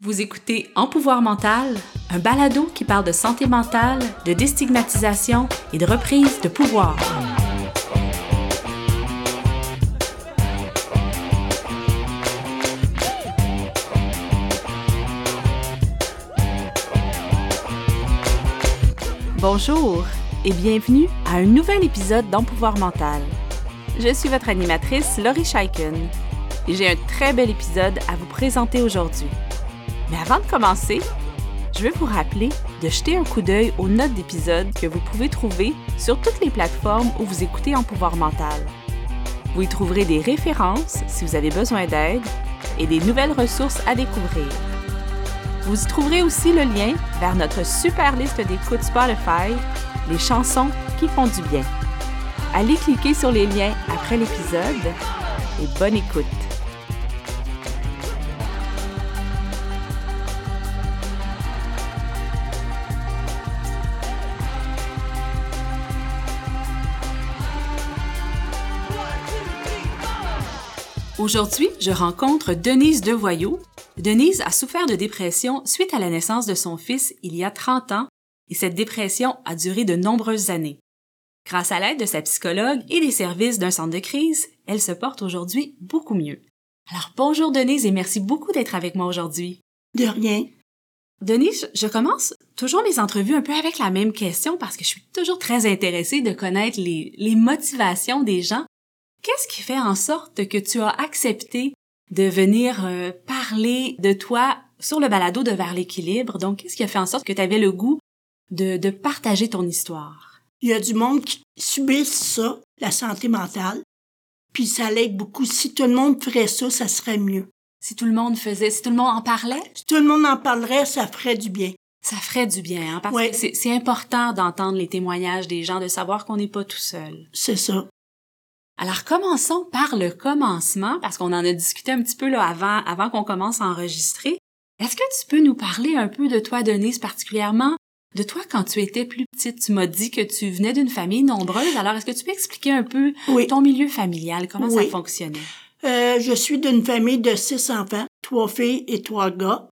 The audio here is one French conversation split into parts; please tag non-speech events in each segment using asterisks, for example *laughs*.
Vous écoutez En pouvoir mental, un balado qui parle de santé mentale, de déstigmatisation et de reprise de pouvoir. Bonjour et bienvenue à un nouvel épisode d'En pouvoir mental. Je suis votre animatrice Laurie Scheiken et j'ai un très bel épisode à vous présenter aujourd'hui. Mais avant de commencer, je veux vous rappeler de jeter un coup d'œil aux notes d'épisode que vous pouvez trouver sur toutes les plateformes où vous écoutez en pouvoir mental. Vous y trouverez des références si vous avez besoin d'aide et des nouvelles ressources à découvrir. Vous y trouverez aussi le lien vers notre super liste d'écoute Spotify, les chansons qui font du bien. Allez cliquer sur les liens après l'épisode et bonne écoute. Aujourd'hui, je rencontre Denise Devoyaux. Denise a souffert de dépression suite à la naissance de son fils il y a 30 ans et cette dépression a duré de nombreuses années. Grâce à l'aide de sa psychologue et des services d'un centre de crise, elle se porte aujourd'hui beaucoup mieux. Alors bonjour Denise et merci beaucoup d'être avec moi aujourd'hui. De rien. Denise, je commence toujours mes entrevues un peu avec la même question parce que je suis toujours très intéressée de connaître les, les motivations des gens Qu'est-ce qui fait en sorte que tu as accepté de venir euh, parler de toi sur le balado de Vers l'équilibre? Donc, qu'est-ce qui a fait en sorte que tu avais le goût de, de partager ton histoire? Il y a du monde qui subit ça, la santé mentale, puis ça l'aide beaucoup. Si tout le monde ferait ça, ça serait mieux. Si tout le monde faisait, si tout le monde en parlait? Si tout le monde en parlerait, ça ferait du bien. Ça ferait du bien, hein, parce que c'est important d'entendre les témoignages des gens, de savoir qu'on n'est pas tout seul. C'est ça. Alors commençons par le commencement parce qu'on en a discuté un petit peu là avant avant qu'on commence à enregistrer. Est-ce que tu peux nous parler un peu de toi Denise particulièrement? De toi quand tu étais plus petite, tu m'as dit que tu venais d'une famille nombreuse. Alors est-ce que tu peux expliquer un peu ton milieu familial, comment ça fonctionnait? Euh, je suis d'une famille de six enfants, trois filles et trois gars.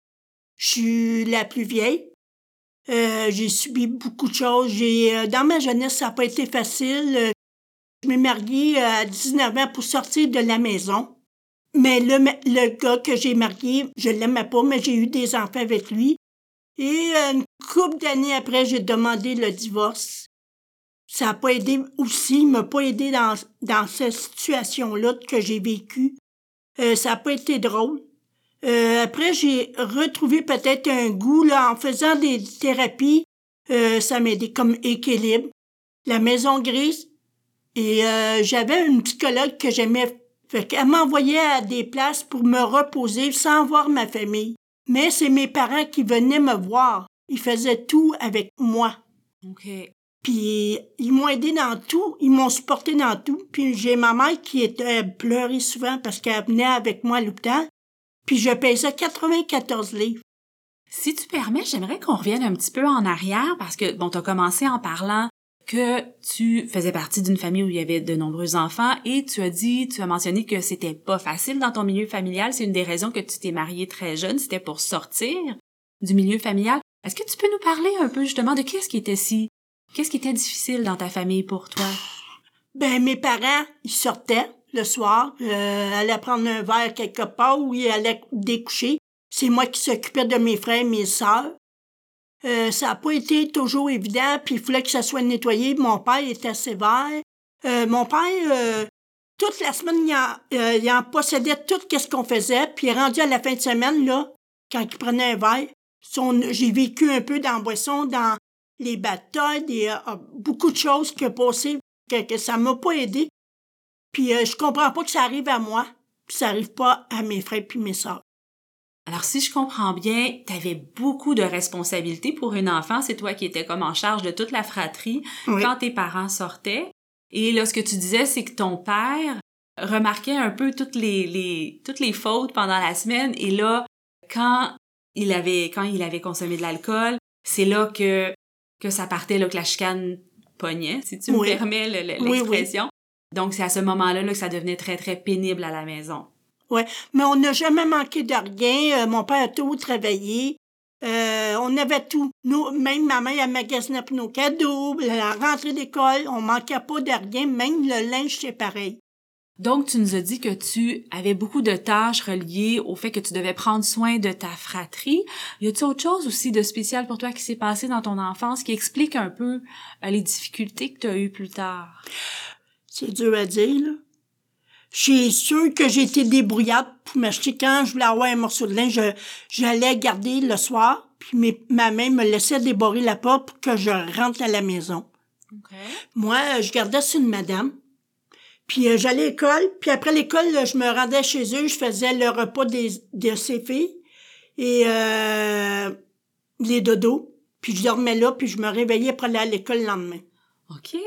Je suis la plus vieille. Euh, j'ai subi beaucoup de choses. J'ai euh, dans ma jeunesse, ça n'a pas été facile. Je m'ai mariée euh, à 19 ans pour sortir de la maison. Mais le, gars que j'ai marié, je l'aimais pas, mais j'ai eu des enfants avec lui. Et euh, une couple d'années après, j'ai demandé le divorce. Ça n'a pas aidé aussi, il m'a pas aidé dans, cette situation-là que j'ai vécue. Euh, ça n'a pas été drôle. après, j'ai retrouvé peut-être un goût en faisant des thérapies. ça m'a aidé comme équilibre. La maison grise, et euh, j'avais une psychologue que j'aimais. Fait qu'elle m'envoyait à des places pour me reposer sans voir ma famille. Mais c'est mes parents qui venaient me voir. Ils faisaient tout avec moi. OK. Puis ils m'ont aidé dans tout, ils m'ont supporté dans tout. Puis j'ai ma mère qui était pleurée souvent parce qu'elle venait avec moi à l'hôpital. Puis je pesais 94 livres. Si tu permets, j'aimerais qu'on revienne un petit peu en arrière parce que bon, t'as commencé en parlant que tu faisais partie d'une famille où il y avait de nombreux enfants et tu as dit, tu as mentionné que c'était pas facile dans ton milieu familial. C'est une des raisons que tu t'es mariée très jeune, c'était pour sortir du milieu familial. Est-ce que tu peux nous parler un peu justement de qu'est-ce qui était si, qu'est-ce qui était difficile dans ta famille pour toi? Ben, mes parents, ils sortaient le soir, euh, allaient prendre un verre quelque part ou ils allaient découcher. C'est moi qui s'occupais de mes frères et mes sœurs. Euh, ça n'a pas été toujours évident, puis il fallait que ça soit nettoyé. Mon père était sévère. Euh, mon père, euh, toute la semaine, il en, possédait tout ce qu'on faisait, puis rendu à la fin de semaine, là, quand il prenait un verre, j'ai vécu un peu dans boisson, dans les batailles, des, beaucoup de choses qui ont passé, que, que ça m'a pas aidé. Puis je comprends pas que ça arrive à moi, puis ça arrive pas à mes frères puis mes sœurs. Alors, si je comprends bien, tu avais beaucoup de responsabilités pour une enfant. C'est toi qui étais comme en charge de toute la fratrie quand tes parents sortaient. Et là, ce que tu disais, c'est que ton père remarquait un peu toutes les, les, toutes les fautes pendant la semaine. Et là, quand il avait, quand il avait consommé de l'alcool, c'est là que, que ça partait, là, que la chicane pognait, si tu me permets l'expression. Donc, c'est à ce moment-là là, que ça devenait très, très pénible à la maison. Ouais, mais on n'a jamais manqué de rien. Euh, mon père a tout travaillé. Euh, on avait tout. Nous, même ma mère, elle magasinait pour nos cadeaux, la rentrée d'école, on manquait pas de rien, même le linge, c'est pareil. Donc, tu nous as dit que tu avais beaucoup de tâches reliées au fait que tu devais prendre soin de ta fratrie. Y a-t-il autre chose aussi de spécial pour toi qui s'est passé dans ton enfance qui explique un peu euh, les difficultés que tu as eues plus tard? C'est dur à dire, là. Je suis sûre que j'ai été débrouillade pour m'acheter quand je voulais avoir un morceau de linge. J'allais garder le soir, puis ma mère me laissait déborrer la porte pour que je rentre à la maison. Moi, je gardais sur une madame. Puis euh, j'allais à l'école, puis après l'école, je me rendais chez eux, je faisais le repas des, de ses filles et euh, les dodos. Puis je dormais là, puis je me réveillais pour aller à l'école le lendemain. OK.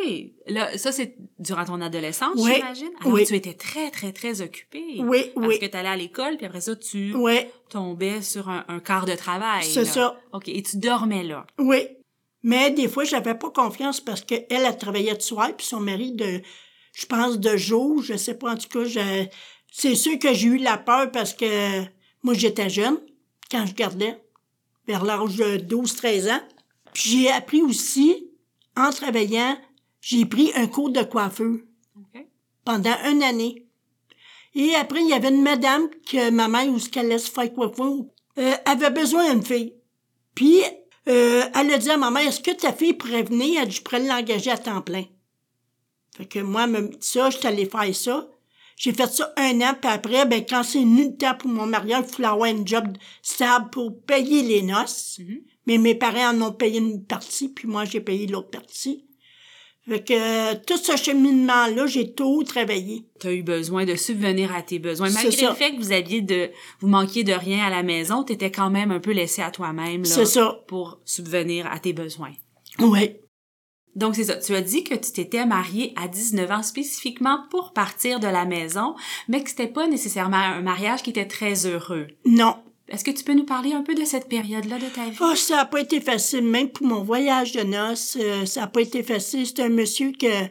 Là, ça, c'est durant ton adolescence, j'imagine? Alors, tu étais très, très, très occupée. Oui, parce oui. que tu allais à l'école, puis après ça, tu oui. tombais sur un, quart de travail. C'est ça. OK. Et tu dormais là. Oui. Mais des fois, j'avais pas confiance parce qu'elle, elle, elle travaillait de soir, puis son mari de, je pense, de jour, je sais pas, en tout cas, je, c'est sûr que j'ai eu la peur parce que moi, j'étais jeune quand je gardais, vers l'âge de 12-13 ans. Puis j'ai appris aussi en travaillant, j'ai pris un cours de coiffeur pendant une année. Et après, il y avait une madame que ma mère, où ce qu'elle laisse faire coiffeur, euh, avait besoin d'une fille. Puis, euh, elle a dit à ma mère, est-ce que ta fille pourrait venir? Elle dit, je pourrais l'engager à temps plein. Fait que moi, me dit ça, je suis allée faire ça. J'ai fait ça un an, puis après, ben, quand c'est venu le temps pour mon mariage, il fallait avoir un job stable pour payer les noces. Mm-hmm. Mais mes parents en ont payé une partie, puis moi, j'ai payé l'autre partie. Fait que euh, tout ce cheminement-là, j'ai tout travaillé. Tu as eu besoin de subvenir à tes besoins. Malgré le fait que vous aviez de vous manquiez de rien à la maison, tu étais quand même un peu laissé à toi-même là ça. pour subvenir à tes besoins. Oui. Donc c'est ça, tu as dit que tu t'étais mariée à 19 ans spécifiquement pour partir de la maison, mais que c'était pas nécessairement un mariage qui était très heureux. Non. Est-ce que tu peux nous parler un peu de cette période-là de ta vie? Oh, ça n'a pas été facile. Même pour mon voyage de noces, euh, ça n'a pas été facile. C'est un monsieur que,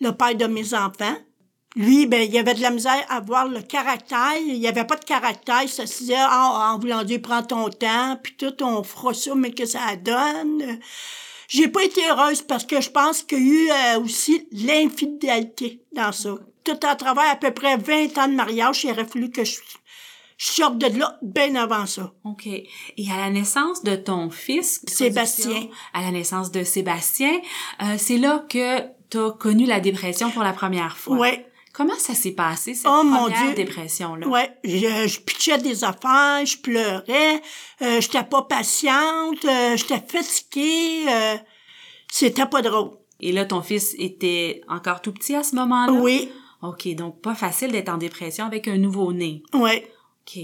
le père de mes enfants, lui, ben, il avait de la misère à voir le caractère. Il n'y avait pas de caractère. Ça se disait, ah, en voulant dire, prends ton temps, puis tout, on fera ça, mais que ça donne. J'ai pas été heureuse parce que je pense qu'il y a eu euh, aussi l'infidélité dans ça. Tout à travers à peu près 20 ans de mariage, il aurait que je je sors de là bien avant ça. OK. Et à la naissance de ton fils, Sébastien, à la naissance de Sébastien, euh, c'est là que tu as connu la dépression pour la première fois. Ouais. Comment ça s'est passé, cette oh, première dépression-là? Ouais, je, je pitchais des affaires, je pleurais, euh, j'étais pas patiente, euh, j'étais fatiguée, euh, c'était pas drôle. Et là, ton fils était encore tout petit à ce moment-là? Oui. OK, donc pas facile d'être en dépression avec un nouveau-né. Ouais. OK.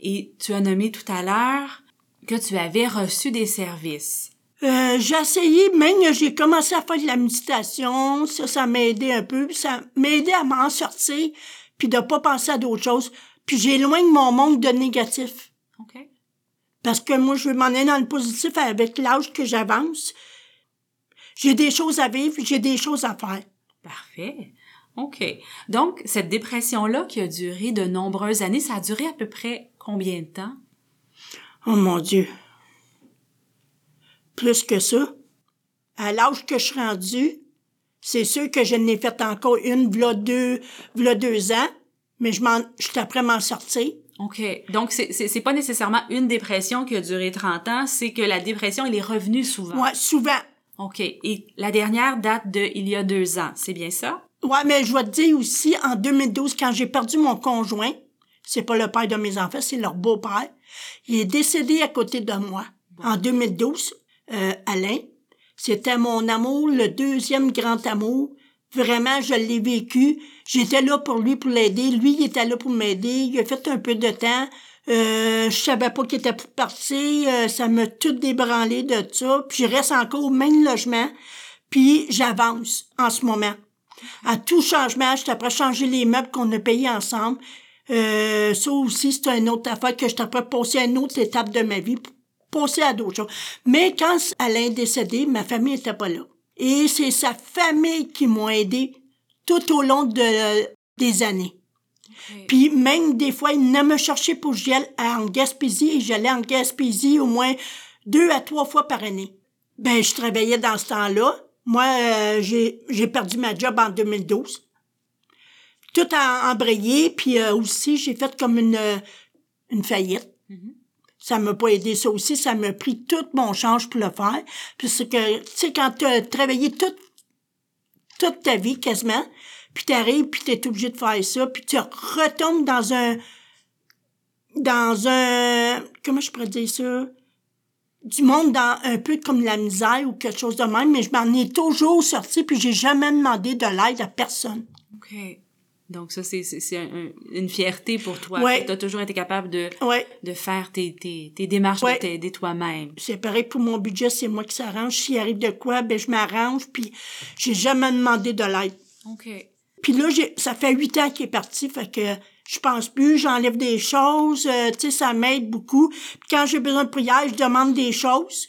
Et tu as nommé tout à l'heure que tu avais reçu des services. Euh, j'ai essayé, même j'ai commencé à faire de la méditation, ça, ça m'a aidé un peu, ça m'a aidé à m'en sortir, puis de pas penser à d'autres choses. Puis j'éloigne mon monde de négatif. OK. Parce que moi, je veux m'en aller dans le positif avec l'âge que j'avance. J'ai des choses à vivre, j'ai des choses à faire. Parfait. OK. Donc, cette dépression-là qui a duré de nombreuses années, ça a duré à peu près combien de temps? Oh mon Dieu. Plus que ça. À l'âge que je suis rendue, c'est sûr que je n'ai fait encore une, v'là deux, v'là deux ans, mais je m'en, je suis après m'en sortir. OK. Donc, c'est, c'est, pas nécessairement une dépression qui a duré 30 ans, c'est que la dépression, elle est revenue souvent. Ouais, souvent. OK. Et la dernière date de il y a deux ans, c'est bien ça? Ouais, mais je vais te dire aussi, en 2012, quand j'ai perdu mon conjoint, c'est pas le père de mes enfants, c'est leur beau-père, il est décédé à côté de moi. En 2012, euh, Alain, c'était mon amour, le deuxième grand amour. Vraiment, je l'ai vécu. J'étais là pour lui, pour l'aider. Lui, il était là pour m'aider. Il a fait un peu de temps. Euh, je savais pas qu'il était pour partir. Euh, ça m'a tout débranlé de ça. Puis je reste encore au même logement. Puis j'avance en ce moment. À tout changement, je t'apprends changer les meubles qu'on a payés ensemble. Euh, ça aussi, c'est une autre affaire que je t'apprends passer à une autre étape de ma vie, passer à d'autres choses. Mais quand Alain est décédé, ma famille était pas là. Et c'est sa famille qui m'a aidé tout au long de, des années. Puis même des fois, il venait me chercher pour que j'aille en Gaspésie et j'allais en Gaspésie au moins deux à trois fois par année. Ben, je travaillais dans ce temps-là. Moi, euh, j'ai, j'ai perdu ma job en 2012. Tout a embrayé, puis euh, aussi, j'ai fait comme une, euh, une faillite. Ça m'a pas aidé ça aussi, ça m'a pris tout mon change pour le faire. Puisque, tu sais, quand tu as travaillé toute, toute ta vie quasiment, puis t'arrives, puis t'es obligé de faire ça, puis tu retombes dans un... dans un... comment je pourrais dire ça? Du monde dans un peu comme la misère ou quelque chose de même, mais je m'en ai toujours sorti puis j'ai jamais demandé de l'aide à personne. OK. Donc ça, c'est, c'est, c'est un- une fierté pour toi. Ouais. Tu as toujours été capable de, Ouais. de faire tes, tes, tes démarches, Ouais. de t'aider toi-même. C'est pareil pour mon budget, c'est moi qui s'arrange. S'il arrive de quoi, ben je m'arrange puis j'ai jamais demandé de l'aide. OK. Puis là, j'ai, ça fait huit ans qu'il est parti, fait que je pense plus, j'enlève des choses, euh, tu sais, ça m'aide beaucoup. Puis quand j'ai besoin de prière, je demande des choses.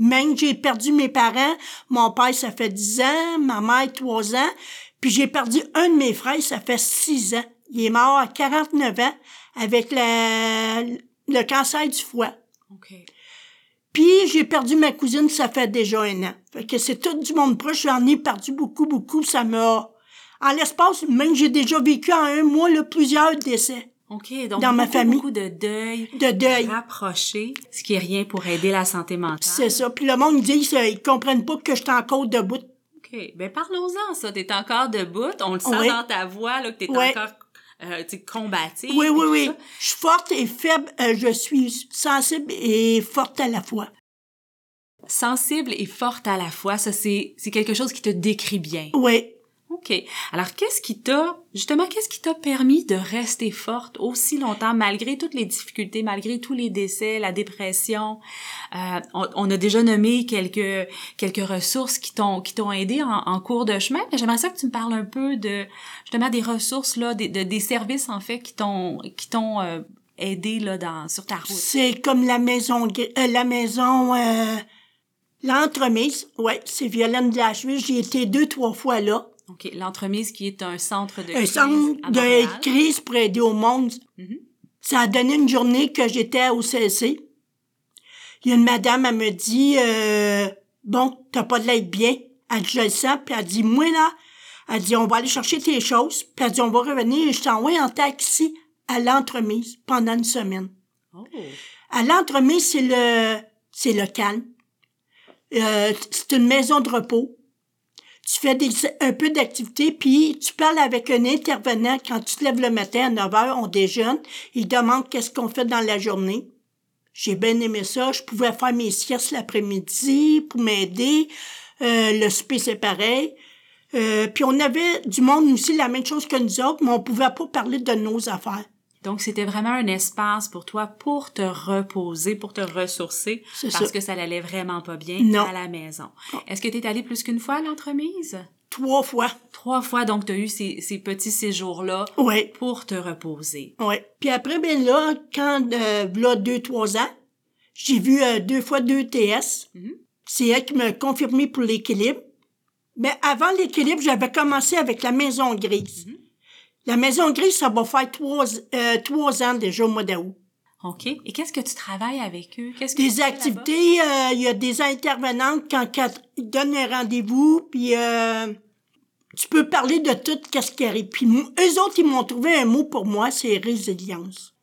Même j'ai perdu mes parents, mon père, ça fait 10 ans, ma mère, 3 ans, puis j'ai perdu un de mes frères, ça fait 6 ans. Il est mort à 49 ans avec la, le cancer du foie. OK. Puis j'ai perdu ma cousine, ça fait déjà un an. Fait que c'est tout du monde proche. J'en ai perdu beaucoup, beaucoup. Ça m'a... En l'espace, même j'ai déjà vécu en un mois là, plusieurs décès OK. Donc, Dans ma famille. beaucoup de deuil. de deuil. Rapproché, ce qui est rien pour aider la santé mentale. C'est ça. Puis le monde dit ils comprennent pas que je suis encore debout. OK. Ben, parlons-en, ça. T'es encore debout. On le sent Oui. dans ta voix, là, que t'es Oui. encore, euh, combative. Oui, oui, oui. ça. Je suis forte et faible. euh, je suis sensible et forte à la fois. Sensible et forte à la fois, ça, c'est, c'est quelque chose qui te décrit bien. Oui. OK. Alors, qu'est-ce qui t'a, justement, qu'est-ce qui t'a permis de rester forte aussi longtemps, malgré toutes les difficultés, malgré tous les décès, la dépression? Euh, on, a déjà nommé quelques, quelques ressources qui t'ont, qui t'ont aidé en, cours de chemin, mais j'aimerais ça que tu me parles un peu de, justement, des ressources, là, des, de- des services, en fait, qui t'ont, qui t'ont euh, aidé, là, dans, sur ta route. C'est comme la maison, euh, la maison, euh, l'entremise. Ouais, c'est Violaine de la Suisse. J'y été deux, trois fois là. OK. L'entremise qui est un centre de un crise centre de crise pour aider au monde. Mhm. Ça a donné une journée que j'étais au CLC. Il y a une madame, elle me dit, euh, bon, t'as pas de l'aide bien. Elle dit, je le sens. Puis elle dit, moi là, elle dit, on va aller chercher tes choses. Puis elle dit, on va revenir et je t'envoie en taxi à l'entremise pendant une semaine. Oh. À l'entremise, c'est le, c'est le calme. Euh, c'est une maison de repos. Tu fais un peu d'activité, puis tu parles avec un intervenant quand tu te lèves le matin à 9 heures, on déjeune. Il demande qu'est-ce qu'on fait dans la journée. J'ai bien aimé ça. Je pouvais faire mes siestes l'après-midi pour m'aider. Euh, le souper, c'est pareil. Euh, puis on avait du monde aussi la même chose que nous autres, mais on pouvait pas parler de nos affaires. Donc, c'était vraiment un espace pour toi pour te reposer, pour te ressourcer, parce ça. que ça n'allait vraiment pas bien Non. à la maison. Est-ce que tu es allé plus qu'une fois à l'entremise? Trois fois. Trois fois, donc tu as eu ces, ces petits séjours-là Oui. pour te reposer. Oui. Puis après, ben là, quand, euh, là, deux, trois ans, j'ai vu euh, deux fois deux TS. Mhm. C'est elle qui m'a confirmé pour l'équilibre. Mais avant l'équilibre, j'avais commencé avec la maison grise. La maison grise, ça va faire trois, euh, trois ans déjà au mois d'août. OK. Et qu'est-ce que tu travailles avec eux? Qu'est-ce que tu Des activités, euh, il y a des intervenantes quand, quand ils donnent un rendez-vous, puis euh, tu peux parler de tout qu'est-ce qui arrive. Puis eux autres, ils m'ont trouvé un mot pour moi, c'est résilience.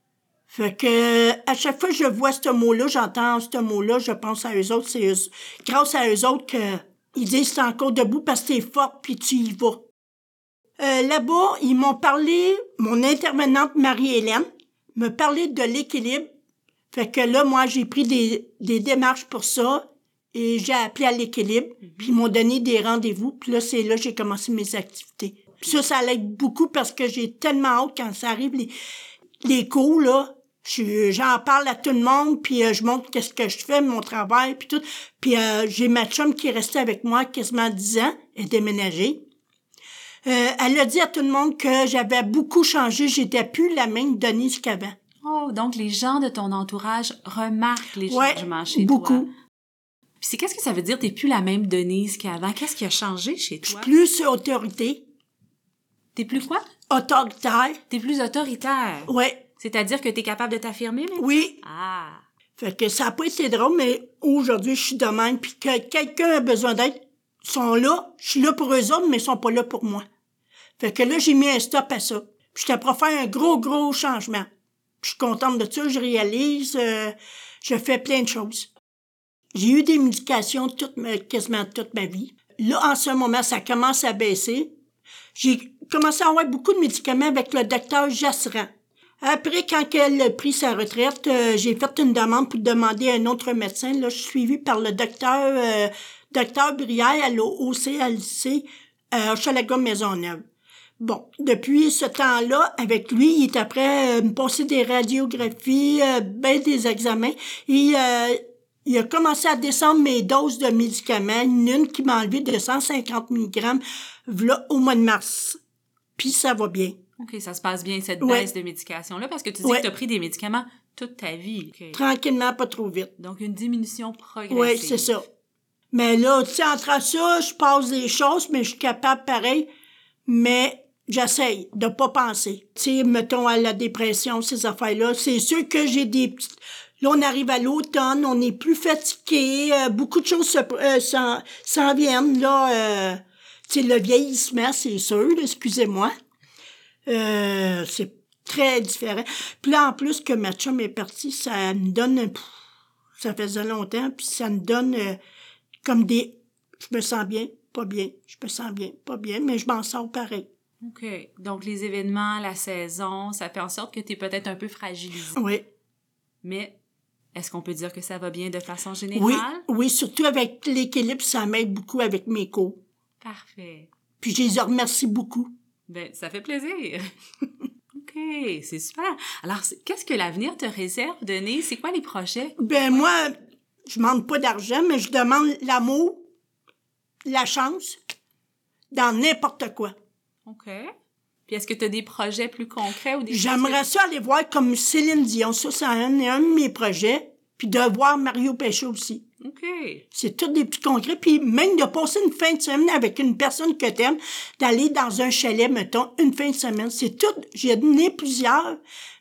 Fait que à chaque fois que je vois ce mot-là, j'entends ce mot-là, je pense à eux autres, c'est grâce à eux autres que ils disent t'es encore debout parce que t'es forte puis tu y vas. Euh, là-bas, ils m'ont parlé, mon intervenante Marie-Hélène me parlait de l'équilibre. Fait que là, moi, j'ai pris des, des démarches pour ça et j'ai appelé à l'équilibre, puis ils m'ont donné des rendez-vous, puis là, c'est là que j'ai commencé mes activités. Puis ça, ça l'aide beaucoup parce que j'ai tellement hâte quand ça arrive, les, les cours, là, je- j'en parle à tout le monde, puis euh, je montre qu'est-ce que je fais, mon travail, puis tout. Puis euh, j'ai ma chum qui est restée avec moi quasiment 10 ans, elle est déménagée. Euh, elle a dit à tout le monde que j'avais beaucoup changé, j'étais plus la même Denise qu'avant. Oh, donc les gens de ton entourage remarquent les Ouais, changements chez beaucoup. toi. Puis c'est qu'est-ce que ça veut dire? T'es plus la même Denise qu'avant. Qu'est-ce qui a changé chez toi? Plus autorité, T'es plus quoi? autoritaire. T'es plus autoritaire. Ouais. C'est-à-dire que t'es capable de t'affirmer, mais... Oui. Ah. Fait que ça n'a pas été drôle, mais aujourd'hui, je suis de même. Puis que quelqu'un a besoin d'aide, sont là. Je suis là pour eux autres, mais ils sont pas là pour moi. Fait que là, j'ai mis un stop à ça. Puis j'étais pour faire un gros, gros changement. Puis je suis contente de ça, je réalise, euh, je fais plein de choses. J'ai eu des médications toute ma, quasiment toute ma vie. Là, en ce moment, ça commence à baisser. J'ai commencé à avoir beaucoup de médicaments avec le docteur Jasseran. Après, quand elle a pris sa retraite, euh, j'ai fait une demande pour demander à un autre médecin. Là, je suis suivie par le docteur euh, docteur Brière à l'OCLC à Hochelaga Maisonneuve. Bon, depuis ce temps-là, avec lui, il est après euh, me passer des radiographies, euh, ben des examens. Et euh, il a commencé à descendre mes doses de médicaments, une qui m'a enlevé de 150 mg voilà, au mois de mars. Puis ça va bien. OK, ça se passe bien, cette Ouais. baisse de médication-là, parce que tu dis Ouais. que tu as pris des médicaments toute ta vie. Tranquillement, pas trop vite. Donc, une diminution progressive. Oui, c'est ça. Mais là, tu sais, entre ça, je passe des choses, mais je suis capable pareil. Mais j'essaye de pas penser. Tu sais, mettons à la dépression, ces affaires-là. C'est sûr que j'ai des petites... Là, on arrive à l'automne, on est plus fatigué, euh, beaucoup de choses se, euh, s'en, s'en viennent, là. Euh, tu sais, le vieillissement, c'est sûr, excusez-moi. Euh, c'est très différent. Puis là, en plus que ma chum est partie, ça me donne... Ça faisait longtemps, puis ça me donne comme des... Je me sens bien, pas bien. Je me sens bien, pas bien, mais je m'en sors pareil. OK. Donc, les événements, la saison, ça fait en sorte que tu es peut-être un peu fragilisé. Oui. Mais est-ce qu'on peut dire que ça va bien de façon Oui, générale? oui, surtout avec l'équilibre, ça m'aide beaucoup avec mes cours. Parfait. Puis je les remercie beaucoup. Ben, ça fait plaisir. *laughs* OK, c'est super. Alors, qu'est-ce que l'avenir te réserve, Denis? C'est quoi les projets? Ben moi, je demande pas d'argent, mais je demande l'amour, la chance, dans n'importe quoi. OK. Puis est-ce que tu as des projets plus concrets ou des J'aimerais ça aller voir comme Céline Dion. Ça, c'est un, un de mes projets. Puis de voir Mario Péchaud aussi. OK. C'est tout des petits concrets. Puis même de passer une fin de semaine avec une personne que t'aimes, d'aller dans un chalet, mettons, une fin de semaine. C'est tout. J'ai donné plusieurs,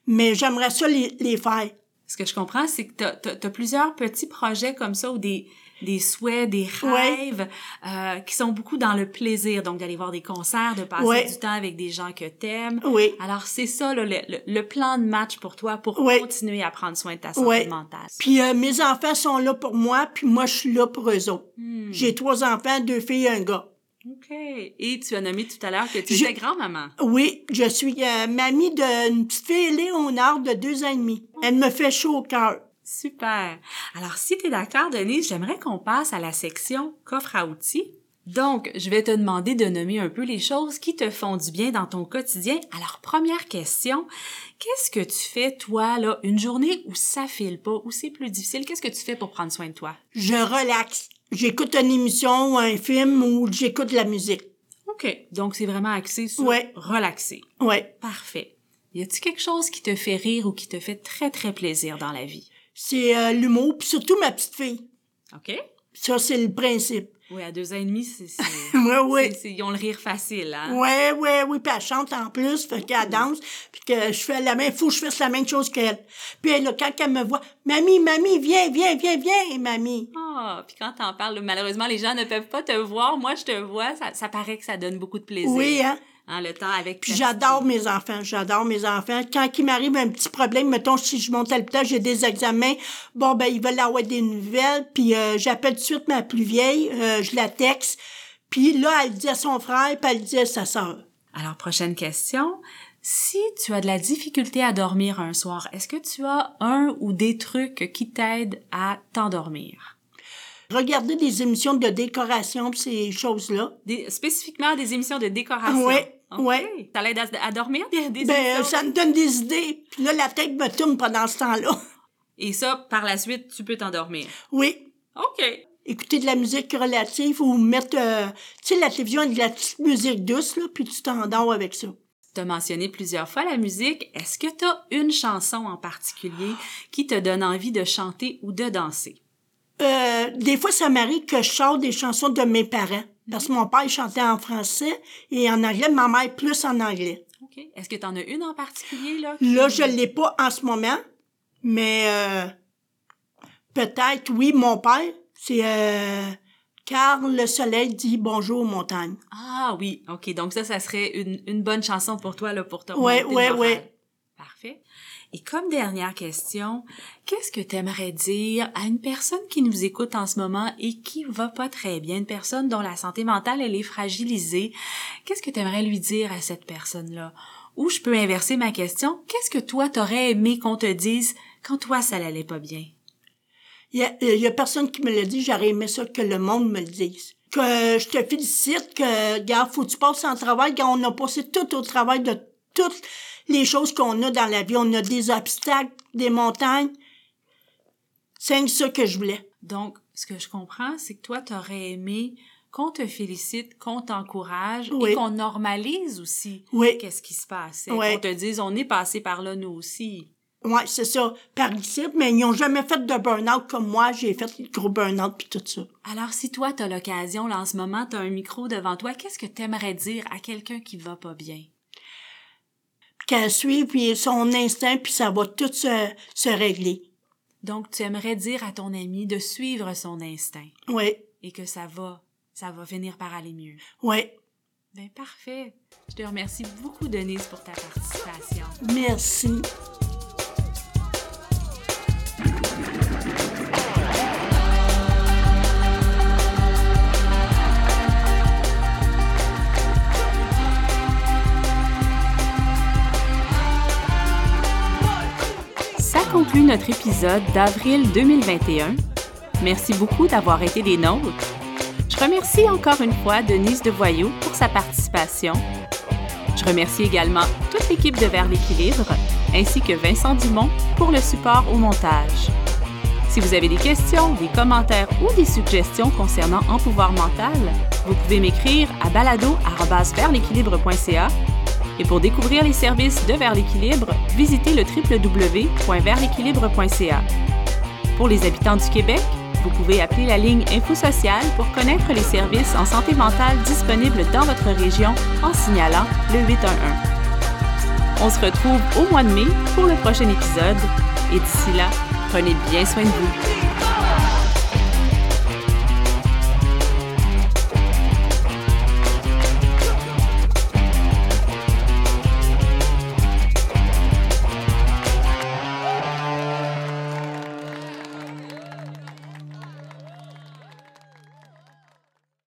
mais j'aimerais ça les, les faire. Ce que je comprends, c'est que tu as, plusieurs petits projets comme ça ou des, des souhaits, des rêves euh, qui sont beaucoup dans le plaisir. Donc, d'aller voir des concerts, de passer Ouais. du temps avec des gens que t'aimes. Oui. Alors, c'est ça là, le, le, le plan de match pour toi pour Ouais. continuer à prendre soin de ta santé mentale. Puis euh, mes enfants sont là pour moi, puis moi, je suis là pour eux autres. Hmm. J'ai trois enfants, deux filles et un gars. OK. Et tu as nommé tout à l'heure que tu Je- étais grand-maman. Oui, je suis euh, mamie d'une petite fille Léonard de deux ans et demi. Elle me fait chaud au cœur. Super. Alors, si tu es d'accord, Denise, j'aimerais qu'on passe à la section coffre à outils. Donc, je vais te demander de nommer un peu les choses qui te font du bien dans ton quotidien. Alors, première question, qu'est-ce que tu fais, toi, là, une journée où ça file pas, où c'est plus difficile? Qu'est-ce que tu fais pour prendre soin de toi? Je relaxe. J'écoute une émission ou un film ou j'écoute de la musique. OK. Donc, c'est vraiment axé sur Ouais. relaxer. Ouais. Parfait. Y a-t-il quelque chose qui te fait rire ou qui te fait très, très plaisir dans la vie? C'est euh, l'humour, puis surtout ma petite fille. OK? Ça, c'est le principe. Oui, à deux ans et demi, c'est... c'est- *laughs* Ouais, ouais. c'est- Ils ont le rire facile, hein? Ouais, ouais, oui, puis elle chante en plus, fait qu'elle danse, puis que je fais la même, faut que je fasse la même chose qu'elle. Puis elle, là, quand elle me voit, mamie, mamie, viens, viens, viens, viens, mamie. Ah, puis quand t'en parles, malheureusement, les gens ne peuvent pas te voir. Moi, je te vois, ça, ça paraît que ça donne beaucoup de plaisir. Oui, hein. Hein, le temps avec Puis j'adore mes enfants, j'adore mes enfants. Quand il m'arrive un petit problème, mettons, si je monte à l'hôpital, j'ai des examens, bon, ben, ils veulent avoir des nouvelles, puis euh, j'appelle tout de suite ma plus vieille, euh, je la texte, puis là, elle dit à son frère, puis elle dit à sa sœur. Alors, prochaine question. Si tu as de la difficulté à dormir un soir, est-ce que tu as un ou des trucs qui t'aident à t'endormir? Regarder des émissions de décoration, pis ces choses-là. Des- spécifiquement des émissions de décoration. Ouais, Ok. ouais. Ça l'aide à, à dormir, des, des Ben, ça me donne des idées. Puis là, la tête me tourne pendant ce temps-là. *laughs* Et ça, par la suite, tu peux t'endormir? Oui. OK. Écouter de la musique relative ou mettre, euh, tu sais, la télévision avec de la petite musique douce, là, puis tu t'endors avec ça. Tu as mentionné plusieurs fois la musique. Est-ce que tu as une chanson en particulier qui te donne envie de chanter ou de danser? Euh, des fois, ça m'arrive que je chante des chansons de mes parents. Parce que mon père il chantait en français et en anglais, ma mère plus en anglais. OK. Est-ce que tu en as une en particulier, là? Là, je ne l'ai pas en ce moment, mais euh, peut-être, oui, mon père, c'est euh, Car le soleil dit bonjour aux montagnes. Ah oui, OK. Donc ça, ça serait une, une bonne chanson pour toi, là, pour te le moral. ouais. Parfait. Et comme dernière question, qu'est-ce que tu aimerais dire à une personne qui nous écoute en ce moment et qui va pas très bien, une personne dont la santé mentale, elle est fragilisée? Qu'est-ce que tu aimerais lui dire à cette personne-là? Ou je peux inverser ma question, qu'est-ce que toi t'aurais aimé qu'on te dise quand toi ça n'allait pas bien? Il y a, y a personne qui me l'a dit, j'aurais aimé ça que le monde me le dise. Que je te félicite, que, regarde, faut que tu passes en travail, quand on a passé tout au travail de toutes les choses qu'on a dans la vie. On a des obstacles, des montagnes. C'est ça que je voulais. Donc, ce que je comprends, c'est que toi, t'aurais aimé qu'on te félicite, qu'on t'encourage Oui. et qu'on normalise aussi Oui. qu'est-ce qui se passe. Oui. Qu'on te dise, on est passé par là, nous aussi. Ouais, c'est ça. Par ici, mais ils n'ont jamais fait de burn-out comme moi. J'ai fait le gros burn-out puis tout ça. Alors, si toi, t'as l'occasion, là, en ce moment, t'as un micro devant toi, qu'est-ce que t'aimerais dire à quelqu'un qui va pas bien? Qu'elle suive, puis son instinct, puis ça va tout se, se régler. Donc, tu aimerais dire à ton ami de suivre son instinct Oui, et que ça va, ça va finir par aller mieux. oui. Ben, parfait. Je te remercie beaucoup, Denise, pour ta participation. Merci. Conclut notre épisode d'avril 2021. Merci beaucoup d'avoir été des nôtres. Je remercie encore une fois Denise Devoyaux pour sa participation. Je remercie également toute l'équipe de Vers l'équilibre, ainsi que Vincent Dumont pour le support au montage. Si vous avez des questions, des commentaires ou des suggestions concernant En mental, vous pouvez m'écrire à balado@versl'équilibre.ca et pour découvrir les services de Vers l'équilibre, visitez le. Pour les habitants du Québec, vous pouvez appeler la ligne Info Sociale pour connaître les services en santé mentale disponibles dans votre région en signalant le 811. On se retrouve au mois de mai pour le prochain épisode et d'ici là, prenez bien soin de vous.